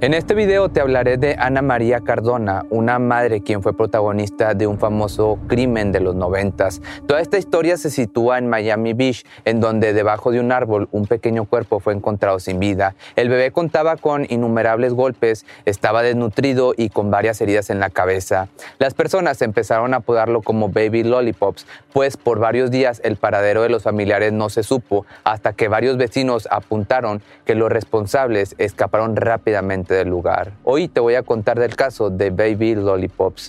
En este video te hablaré de Ana María Cardona, una madre quien fue protagonista de un famoso crimen de los noventas. Toda esta historia se sitúa en Miami Beach, en donde debajo de un árbol un pequeño cuerpo fue encontrado sin vida. El bebé contaba con innumerables golpes, estaba desnutrido y con varias heridas en la cabeza. Las personas empezaron a apodarlo como Baby Lollipops, pues por varios días el paradero de los familiares no se supo, hasta que varios vecinos apuntaron que los responsables escaparon rápidamente del lugar. Hoy te voy a contar del caso de Baby Lollipops.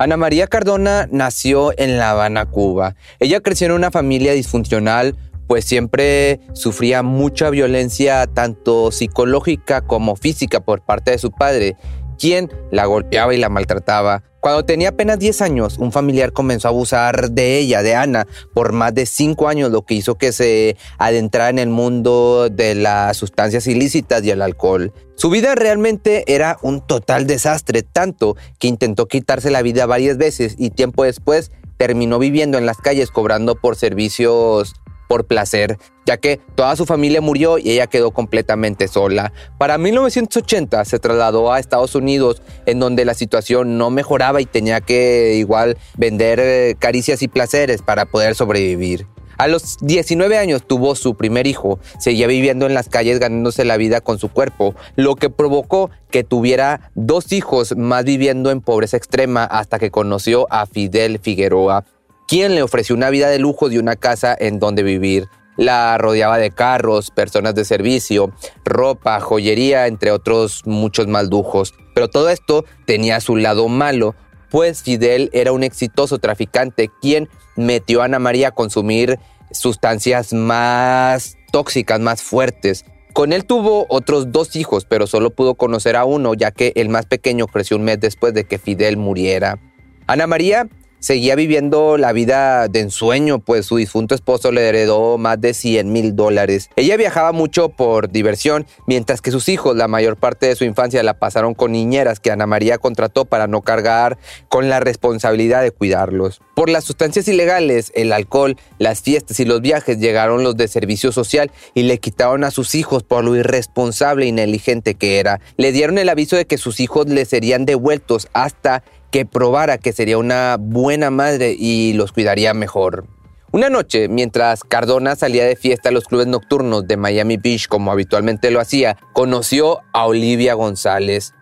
Ana María Cardona nació en La Habana, Cuba. Ella creció en una familia disfuncional, pues siempre sufría mucha violencia tanto psicológica como física por parte de su padre, quien la golpeaba y la maltrataba. Cuando tenía apenas 10 años, un familiar comenzó a abusar de ella, de Ana, por más de 5 años, lo que hizo que se adentrara en el mundo de las sustancias ilícitas y el alcohol. Su vida realmente era un total desastre, tanto que intentó quitarse la vida varias veces y tiempo después terminó viviendo en las calles cobrando por servicios por placer, ya que toda su familia murió y ella quedó completamente sola. Para 1980 se trasladó a Estados Unidos, en donde la situación no mejoraba y tenía que igual vender eh, caricias y placeres para poder sobrevivir. A los 19 años tuvo su primer hijo, seguía viviendo en las calles ganándose la vida con su cuerpo, lo que provocó que tuviera dos hijos más viviendo en pobreza extrema hasta que conoció a Fidel Figueroa, quien le ofreció una vida de lujo de una casa en donde vivir. La rodeaba de carros, personas de servicio, ropa, joyería, entre otros muchos más lujos. Pero todo esto tenía su lado malo, pues Fidel era un exitoso traficante quien metió a Ana María a consumir sustancias más tóxicas, más fuertes. Con él tuvo otros dos hijos, pero solo pudo conocer a uno, ya que el más pequeño creció un mes después de que Fidel muriera. Ana María seguía viviendo la vida de ensueño, pues su difunto esposo le heredó más de 100 mil dólares. Ella viajaba mucho por diversión, mientras que sus hijos la mayor parte de su infancia la pasaron con niñeras que Ana María contrató para no cargar con la responsabilidad de cuidarlos. Por las sustancias ilegales, el alcohol, las fiestas y los viajes llegaron los de servicio social y le quitaron a sus hijos por lo irresponsable y negligente que era. Le dieron el aviso de que sus hijos le serían devueltos hasta que probara que sería una buena madre y los cuidaría mejor. Una noche, mientras Cardona salía de fiesta a los clubes nocturnos de Miami Beach como habitualmente lo hacía, conoció a Olivia González.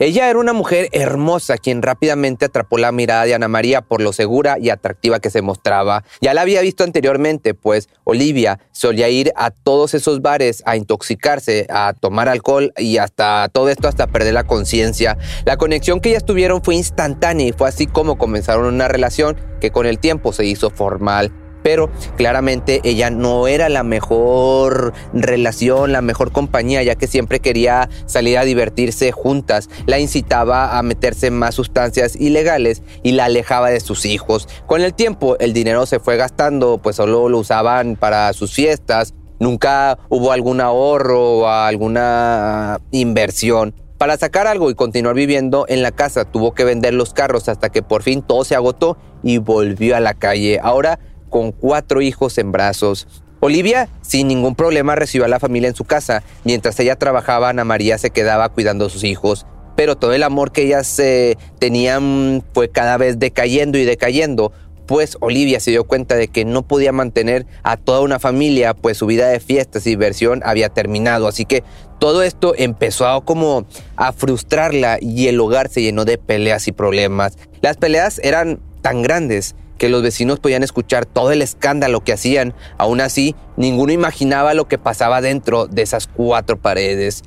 Ella era una mujer hermosa quien rápidamente atrapó la mirada de Ana María por lo segura y atractiva que se mostraba. Ya la había visto anteriormente, pues Olivia solía ir a todos esos bares a intoxicarse, a tomar alcohol y hasta todo esto hasta perder la conciencia. La conexión que ellas tuvieron fue instantánea y fue así como comenzaron una relación que con el tiempo se hizo formal pero claramente ella no era la mejor relación, la mejor compañía, ya que siempre quería salir a divertirse juntas, la incitaba a meterse en más sustancias ilegales y la alejaba de sus hijos. Con el tiempo el dinero se fue gastando, pues solo lo usaban para sus fiestas, nunca hubo algún ahorro o alguna inversión. Para sacar algo y continuar viviendo en la casa tuvo que vender los carros hasta que por fin todo se agotó y volvió a la calle. Ahora con cuatro hijos en brazos. Olivia, sin ningún problema, recibió a la familia en su casa. Mientras ella trabajaba, Ana María se quedaba cuidando a sus hijos. Pero todo el amor que ellas eh, tenían fue cada vez decayendo y decayendo, pues Olivia se dio cuenta de que no podía mantener a toda una familia, pues su vida de fiestas y diversión había terminado. Así que todo esto empezó a como a frustrarla y el hogar se llenó de peleas y problemas. Las peleas eran tan grandes que los vecinos podían escuchar todo el escándalo que hacían. Aún así, ninguno imaginaba lo que pasaba dentro de esas cuatro paredes.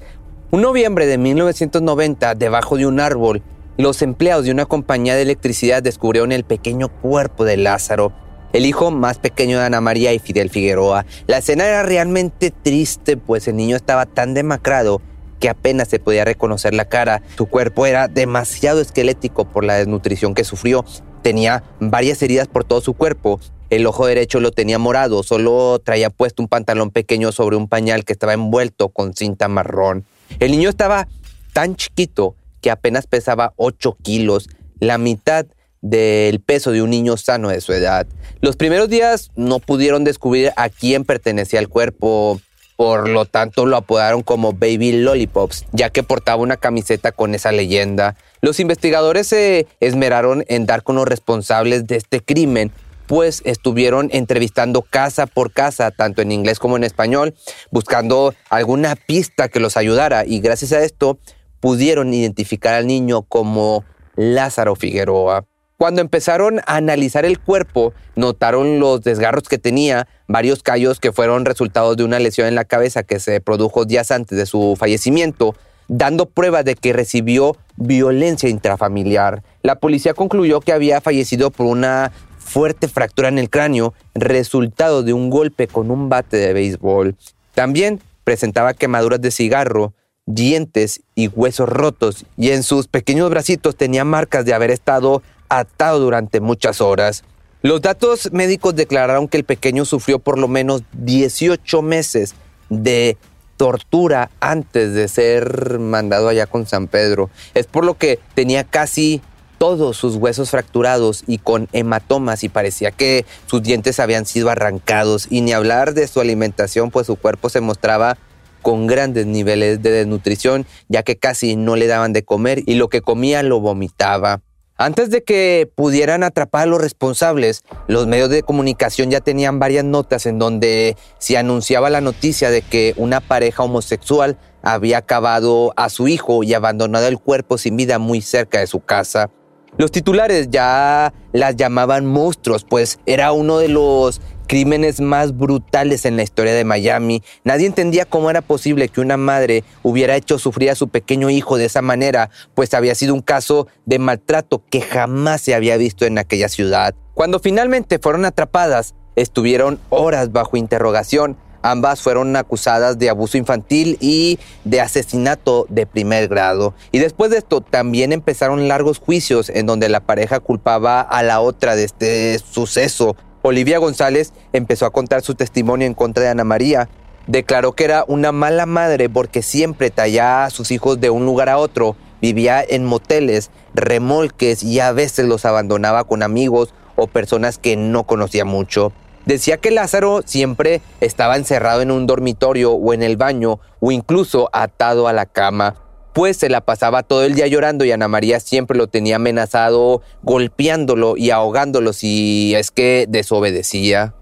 Un noviembre de 1990, debajo de un árbol, los empleados de una compañía de electricidad descubrieron el pequeño cuerpo de Lázaro, el hijo más pequeño de Ana María y Fidel Figueroa. La escena era realmente triste, pues el niño estaba tan demacrado que apenas se podía reconocer la cara. Su cuerpo era demasiado esquelético por la desnutrición que sufrió Tenía varias heridas por todo su cuerpo. El ojo derecho lo tenía morado, solo traía puesto un pantalón pequeño sobre un pañal que estaba envuelto con cinta marrón. El niño estaba tan chiquito que apenas pesaba 8 kilos, la mitad del peso de un niño sano de su edad. Los primeros días no pudieron descubrir a quién pertenecía el cuerpo, por lo tanto lo apodaron como Baby Lollipops, ya que portaba una camiseta con esa leyenda. Los investigadores se esmeraron en dar con los responsables de este crimen, pues estuvieron entrevistando casa por casa, tanto en inglés como en español, buscando alguna pista que los ayudara y gracias a esto pudieron identificar al niño como Lázaro Figueroa. Cuando empezaron a analizar el cuerpo, notaron los desgarros que tenía, varios callos que fueron resultados de una lesión en la cabeza que se produjo días antes de su fallecimiento, dando prueba de que recibió violencia intrafamiliar. La policía concluyó que había fallecido por una fuerte fractura en el cráneo, resultado de un golpe con un bate de béisbol. También presentaba quemaduras de cigarro, dientes y huesos rotos, y en sus pequeños bracitos tenía marcas de haber estado atado durante muchas horas. Los datos médicos declararon que el pequeño sufrió por lo menos 18 meses de tortura antes de ser mandado allá con San Pedro. Es por lo que tenía casi todos sus huesos fracturados y con hematomas y parecía que sus dientes habían sido arrancados y ni hablar de su alimentación pues su cuerpo se mostraba con grandes niveles de desnutrición ya que casi no le daban de comer y lo que comía lo vomitaba. Antes de que pudieran atrapar a los responsables, los medios de comunicación ya tenían varias notas en donde se anunciaba la noticia de que una pareja homosexual había acabado a su hijo y abandonado el cuerpo sin vida muy cerca de su casa. Los titulares ya las llamaban monstruos, pues era uno de los crímenes más brutales en la historia de Miami. Nadie entendía cómo era posible que una madre hubiera hecho sufrir a su pequeño hijo de esa manera, pues había sido un caso de maltrato que jamás se había visto en aquella ciudad. Cuando finalmente fueron atrapadas, estuvieron horas bajo interrogación. Ambas fueron acusadas de abuso infantil y de asesinato de primer grado. Y después de esto también empezaron largos juicios en donde la pareja culpaba a la otra de este suceso Olivia González empezó a contar su testimonio en contra de Ana María. Declaró que era una mala madre porque siempre tallaba a sus hijos de un lugar a otro, vivía en moteles, remolques y a veces los abandonaba con amigos o personas que no conocía mucho. Decía que Lázaro siempre estaba encerrado en un dormitorio o en el baño o incluso atado a la cama pues se la pasaba todo el día llorando y Ana María siempre lo tenía amenazado, golpeándolo y ahogándolo si es que desobedecía.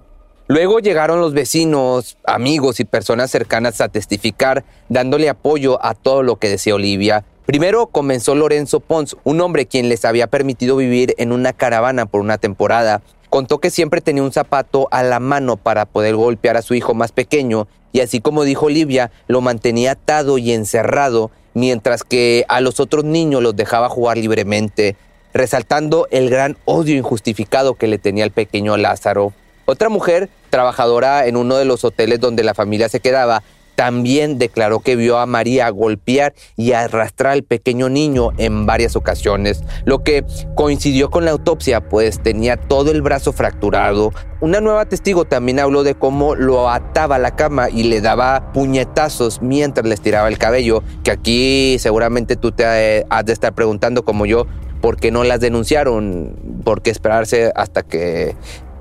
Luego llegaron los vecinos, amigos y personas cercanas a testificar, dándole apoyo a todo lo que decía Olivia. Primero comenzó Lorenzo Pons, un hombre quien les había permitido vivir en una caravana por una temporada. Contó que siempre tenía un zapato a la mano para poder golpear a su hijo más pequeño y así como dijo Olivia, lo mantenía atado y encerrado, mientras que a los otros niños los dejaba jugar libremente, resaltando el gran odio injustificado que le tenía el pequeño Lázaro. Otra mujer, trabajadora en uno de los hoteles donde la familia se quedaba, también declaró que vio a María golpear y arrastrar al pequeño niño en varias ocasiones, lo que coincidió con la autopsia, pues tenía todo el brazo fracturado. Una nueva testigo también habló de cómo lo ataba a la cama y le daba puñetazos mientras le estiraba el cabello, que aquí seguramente tú te eh, has de estar preguntando como yo, ¿por qué no las denunciaron? ¿Por qué esperarse hasta que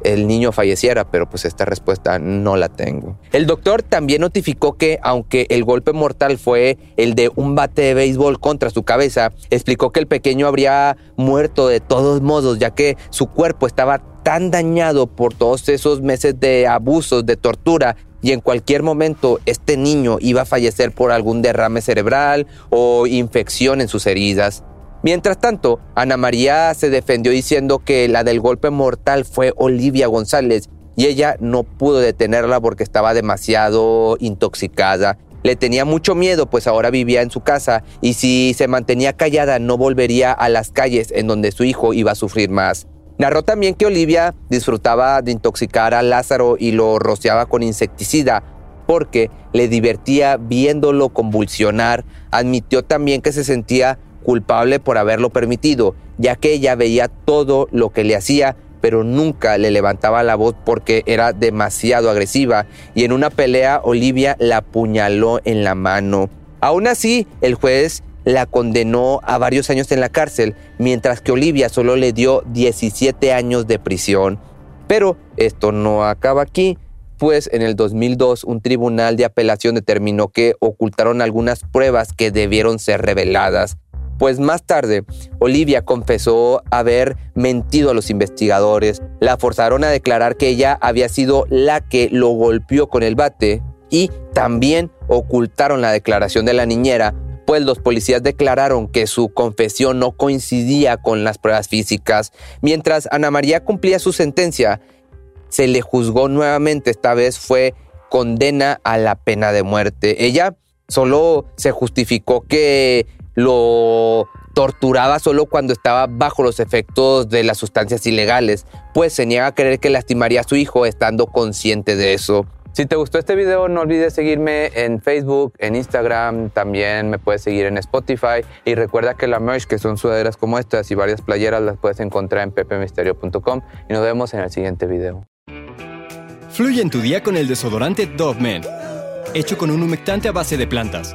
el niño falleciera, pero pues esta respuesta no la tengo. El doctor también notificó que aunque el golpe mortal fue el de un bate de béisbol contra su cabeza, explicó que el pequeño habría muerto de todos modos, ya que su cuerpo estaba tan dañado por todos esos meses de abusos, de tortura, y en cualquier momento este niño iba a fallecer por algún derrame cerebral o infección en sus heridas. Mientras tanto, Ana María se defendió diciendo que la del golpe mortal fue Olivia González y ella no pudo detenerla porque estaba demasiado intoxicada. Le tenía mucho miedo, pues ahora vivía en su casa y si se mantenía callada no volvería a las calles en donde su hijo iba a sufrir más. Narró también que Olivia disfrutaba de intoxicar a Lázaro y lo rociaba con insecticida porque le divertía viéndolo convulsionar. Admitió también que se sentía culpable por haberlo permitido, ya que ella veía todo lo que le hacía, pero nunca le levantaba la voz porque era demasiado agresiva, y en una pelea Olivia la apuñaló en la mano. Aún así, el juez la condenó a varios años en la cárcel, mientras que Olivia solo le dio 17 años de prisión. Pero esto no acaba aquí, pues en el 2002 un tribunal de apelación determinó que ocultaron algunas pruebas que debieron ser reveladas. Pues más tarde, Olivia confesó haber mentido a los investigadores, la forzaron a declarar que ella había sido la que lo golpeó con el bate y también ocultaron la declaración de la niñera, pues los policías declararon que su confesión no coincidía con las pruebas físicas. Mientras Ana María cumplía su sentencia, se le juzgó nuevamente, esta vez fue condena a la pena de muerte. Ella solo se justificó que lo torturaba solo cuando estaba bajo los efectos de las sustancias ilegales, pues se niega a creer que lastimaría a su hijo estando consciente de eso. Si te gustó este video, no olvides seguirme en Facebook, en Instagram, también me puedes seguir en Spotify y recuerda que la merch, que son sudaderas como estas y varias playeras, las puedes encontrar en pepemisterio.com y nos vemos en el siguiente video. Fluye en tu día con el desodorante Dove Men, hecho con un humectante a base de plantas